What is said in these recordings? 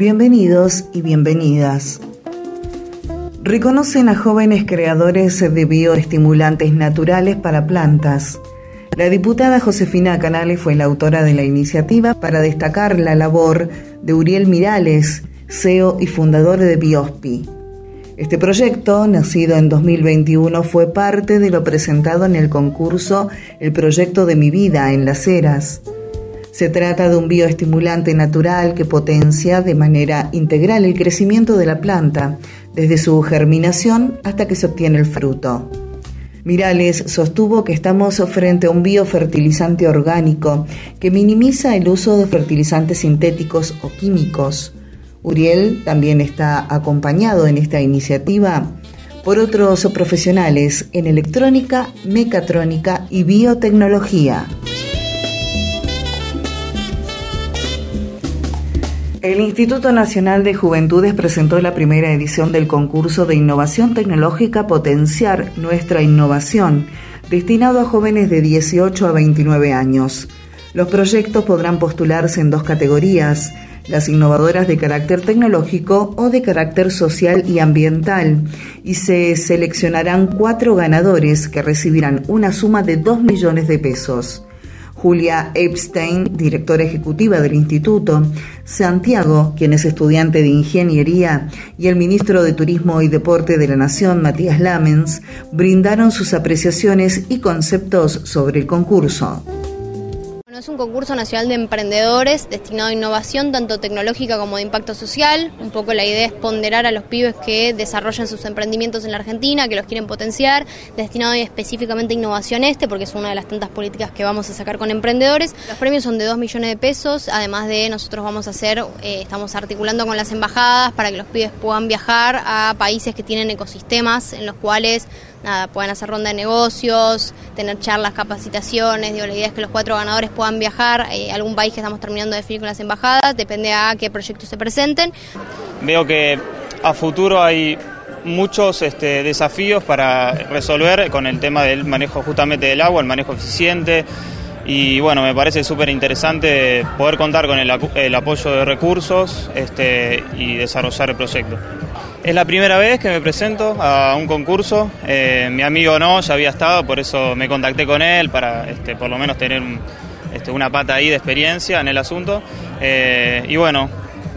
Bienvenidos y bienvenidas. Reconocen a jóvenes creadores de bioestimulantes naturales para plantas. La diputada Josefina Canales fue la autora de la iniciativa para destacar la labor de Uriel Mirales, CEO y fundador de Biospi. Este proyecto, nacido en 2021, fue parte de lo presentado en el concurso El proyecto de mi vida en Las Heras. Se trata de un bioestimulante natural que potencia de manera integral el crecimiento de la planta, desde su germinación hasta que se obtiene el fruto. Mirales sostuvo que estamos frente a un biofertilizante orgánico que minimiza el uso de fertilizantes sintéticos o químicos. Uriel también está acompañado en esta iniciativa por otros profesionales en electrónica, mecatrónica y biotecnología. El Instituto Nacional de Juventudes presentó la primera edición del concurso de innovación tecnológica Potenciar Nuestra Innovación, destinado a jóvenes de 18 a 29 años. Los proyectos podrán postularse en dos categorías, las innovadoras de carácter tecnológico o de carácter social y ambiental, y se seleccionarán cuatro ganadores que recibirán una suma de 2 millones de pesos. Julia Epstein, directora ejecutiva del instituto, Santiago, quien es estudiante de ingeniería, y el ministro de Turismo y Deporte de la Nación, Matías Lamens, brindaron sus apreciaciones y conceptos sobre el concurso es un concurso nacional de emprendedores destinado a innovación tanto tecnológica como de impacto social. Un poco la idea es ponderar a los pibes que desarrollan sus emprendimientos en la Argentina, que los quieren potenciar, destinado específicamente a innovación este, porque es una de las tantas políticas que vamos a sacar con emprendedores. Los premios son de 2 millones de pesos, además de nosotros vamos a hacer, eh, estamos articulando con las embajadas para que los pibes puedan viajar a países que tienen ecosistemas en los cuales nada, puedan hacer ronda de negocios, tener charlas, capacitaciones. Digo, la idea es que los cuatro ganadores puedan viajar a algún país que estamos terminando de definir con las embajadas, depende a qué proyectos se presenten. Veo que a futuro hay muchos este, desafíos para resolver con el tema del manejo justamente del agua, el manejo eficiente. Y bueno, me parece súper interesante poder contar con el, el apoyo de recursos este, y desarrollar el proyecto. Es la primera vez que me presento a un concurso. Eh, mi amigo no, ya había estado, por eso me contacté con él para este, por lo menos tener este, una pata ahí de experiencia en el asunto. Eh, y bueno,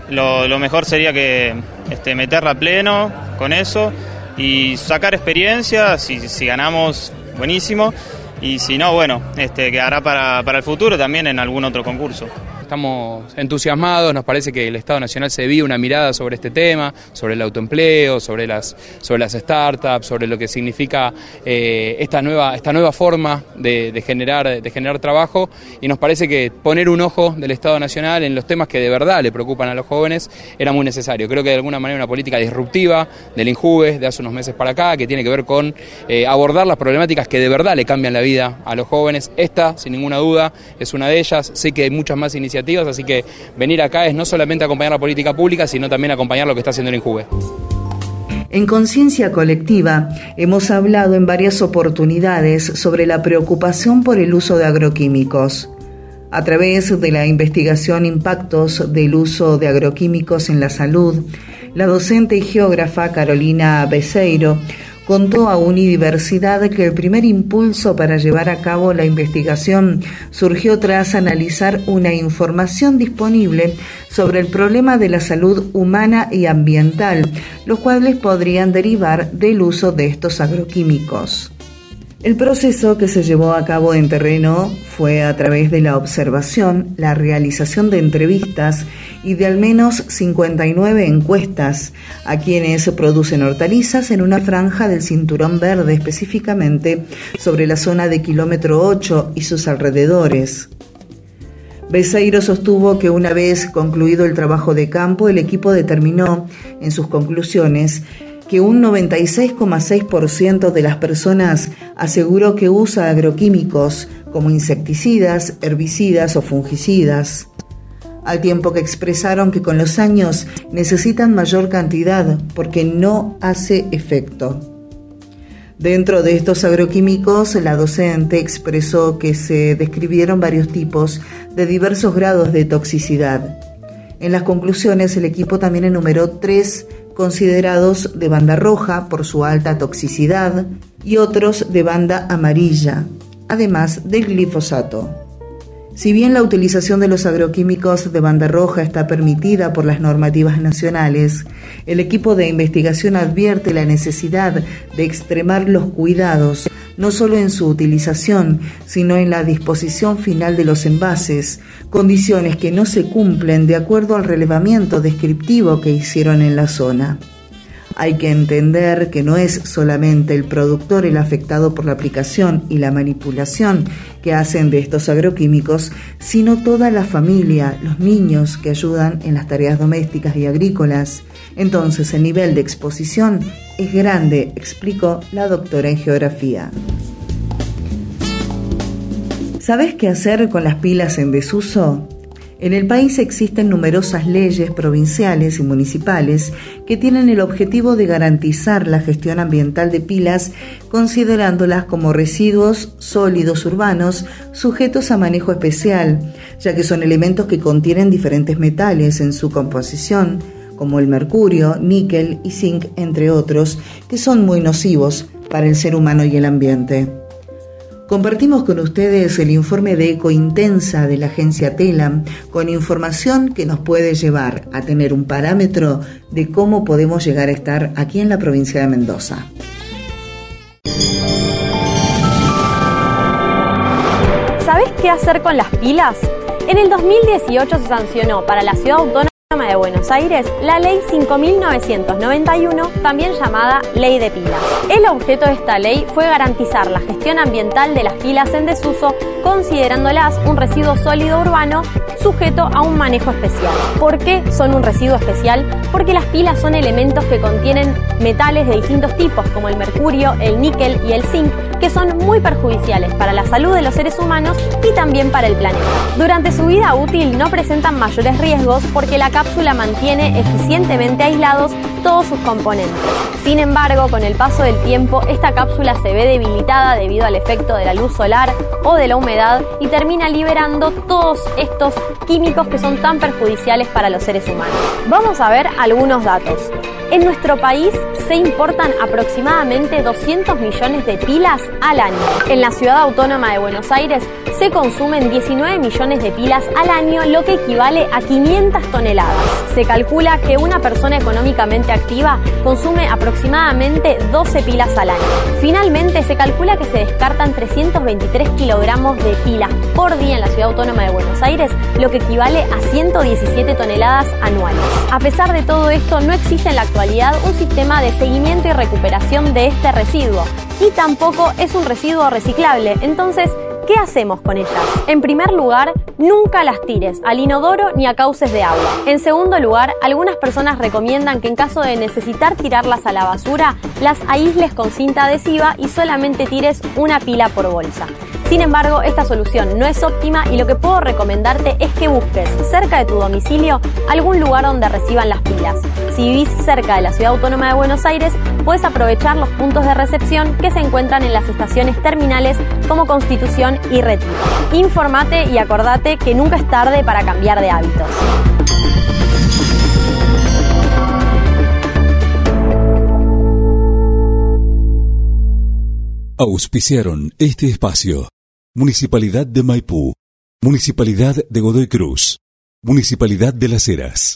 lo, mejor sería que este, meterla a pleno con eso y sacar experiencia. Si, si ganamos, buenísimo. Y si no, bueno, este, quedará para, para el futuro también en algún otro concurso. Estamos entusiasmados, nos parece que el Estado Nacional se vio una mirada sobre este tema, sobre el autoempleo, sobre las, sobre las startups, sobre lo que significa eh, esta, nueva, esta nueva forma de, generar, de generar trabajo y nos parece que poner un ojo del Estado Nacional en los temas que de verdad le preocupan a los jóvenes era muy necesario. Creo que de alguna manera una política disruptiva del INJUVE de hace unos meses para acá, que tiene que ver con eh, abordar las problemáticas que de verdad le cambian la vida a los jóvenes. Esta, sin ninguna duda, es una de ellas. Sé que hay muchas más iniciativas así que venir acá es no solamente acompañar la política pública, sino también acompañar lo que está haciendo el INJUVE. En Conciencia Colectiva hemos hablado en varias oportunidades sobre la preocupación por el uso de agroquímicos. A través de la investigación Impactos del uso de agroquímicos en la salud, la docente y geógrafa Carolina Beseiro contó a Unidiversidad que el primer impulso para llevar a cabo la investigación surgió tras analizar una información disponible sobre el problema de la salud humana y ambiental, los cuales podrían derivar del uso de estos agroquímicos. El proceso que se llevó a cabo en terreno fue a través de la observación, la realización de entrevistas y de al menos 59 encuestas a quienes producen hortalizas en una franja del cinturón verde específicamente sobre la zona de kilómetro 8 y sus alrededores. Beseiro sostuvo que una vez concluido el trabajo de campo, el equipo determinó en sus conclusiones que un 96,6% de las personas aseguró que usa agroquímicos como insecticidas, herbicidas o fungicidas, al tiempo que expresaron que con los años necesitan mayor cantidad porque no hace efecto. Dentro de estos agroquímicos, la docente expresó que se describieron varios tipos de diversos grados de toxicidad. En las conclusiones, el equipo también enumeró tres considerados de banda roja por su alta toxicidad y otros de banda amarilla, además del glifosato. Si bien la utilización de los agroquímicos de banda roja está permitida por las normativas nacionales, el equipo de investigación advierte la necesidad de extremar los cuidados no solo en su utilización, sino en la disposición final de los envases, condiciones que no se cumplen de acuerdo al relevamiento descriptivo que hicieron en la zona. Hay que entender que no es solamente el productor el afectado por la aplicación y la manipulación que hacen de estos agroquímicos, sino toda la familia, los niños que ayudan en las tareas domésticas y agrícolas. Entonces el nivel de exposición es grande, explicó la doctora en geografía. ¿Sabes qué hacer con las pilas en desuso? En el país existen numerosas leyes provinciales y municipales que tienen el objetivo de garantizar la gestión ambiental de pilas, considerándolas como residuos sólidos urbanos sujetos a manejo especial, ya que son elementos que contienen diferentes metales en su composición, como el mercurio, níquel y zinc, entre otros, que son muy nocivos para el ser humano y el ambiente. Compartimos con ustedes el informe de Ecointensa de la agencia TELAM con información que nos puede llevar a tener un parámetro de cómo podemos llegar a estar aquí en la provincia de Mendoza. ¿Sabes qué hacer con las pilas? En el 2018 se sancionó para la ciudad autónoma de Buenos Aires la Ley 5991, también llamada Ley de Pilas. El objeto de esta ley fue garantizar la gestión ambiental de las pilas en desuso, considerándolas un residuo sólido urbano sujeto a un manejo especial. ¿Por qué son un residuo especial? Porque las pilas son elementos que contienen metales de distintos tipos, como el mercurio, el níquel y el zinc, que son muy perjudiciales para la salud de los seres humanos y también para el planeta. Durante su vida útil no presentan mayores riesgos porque la cápsula mantiene eficientemente aislados todos sus componentes. Sin embargo, con el paso del tiempo, esta cápsula se ve debilitada debido al efecto de la luz solar o de la humedad y termina liberando todos estos químicos que son tan perjudiciales para los seres humanos. Vamos a ver algunos datos. En nuestro país se importan aproximadamente 200 millones de pilas al año. En la ciudad autónoma de Buenos Aires se consumen 19 millones de pilas al año, lo que equivale a 500 toneladas. Se calcula que una persona económicamente activa consume aproximadamente 12 pilas al año. Finalmente, se calcula que se descartan 323 kilogramos de pilas por día en la ciudad autónoma de Buenos Aires, lo que equivale a 117 toneladas anuales. A pesar de todo esto, no existe en la un sistema de seguimiento y recuperación de este residuo y tampoco es un residuo reciclable. Entonces, ¿Qué hacemos con ellas? En primer lugar, nunca las tires al inodoro ni a cauces de agua. En segundo lugar, algunas personas recomiendan que en caso de necesitar tirarlas a la basura, las aísles con cinta adhesiva y solamente tires una pila por bolsa. Sin embargo, esta solución no es óptima y lo que puedo recomendarte es que busques cerca de tu domicilio algún lugar donde reciban las pilas. Si vivís cerca de la Ciudad Autónoma de Buenos Aires, puedes aprovechar los puntos de recepción que se encuentran en las estaciones terminales como Constitución y Retiro. Informate y acordate que nunca es tarde para cambiar de hábitos. Auspiciaron este espacio. Municipalidad de Maipú, Municipalidad de Godoy Cruz, Municipalidad de Las Heras.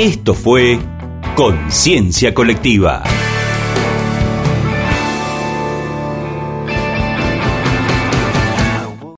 Esto fue Conciencia Colectiva.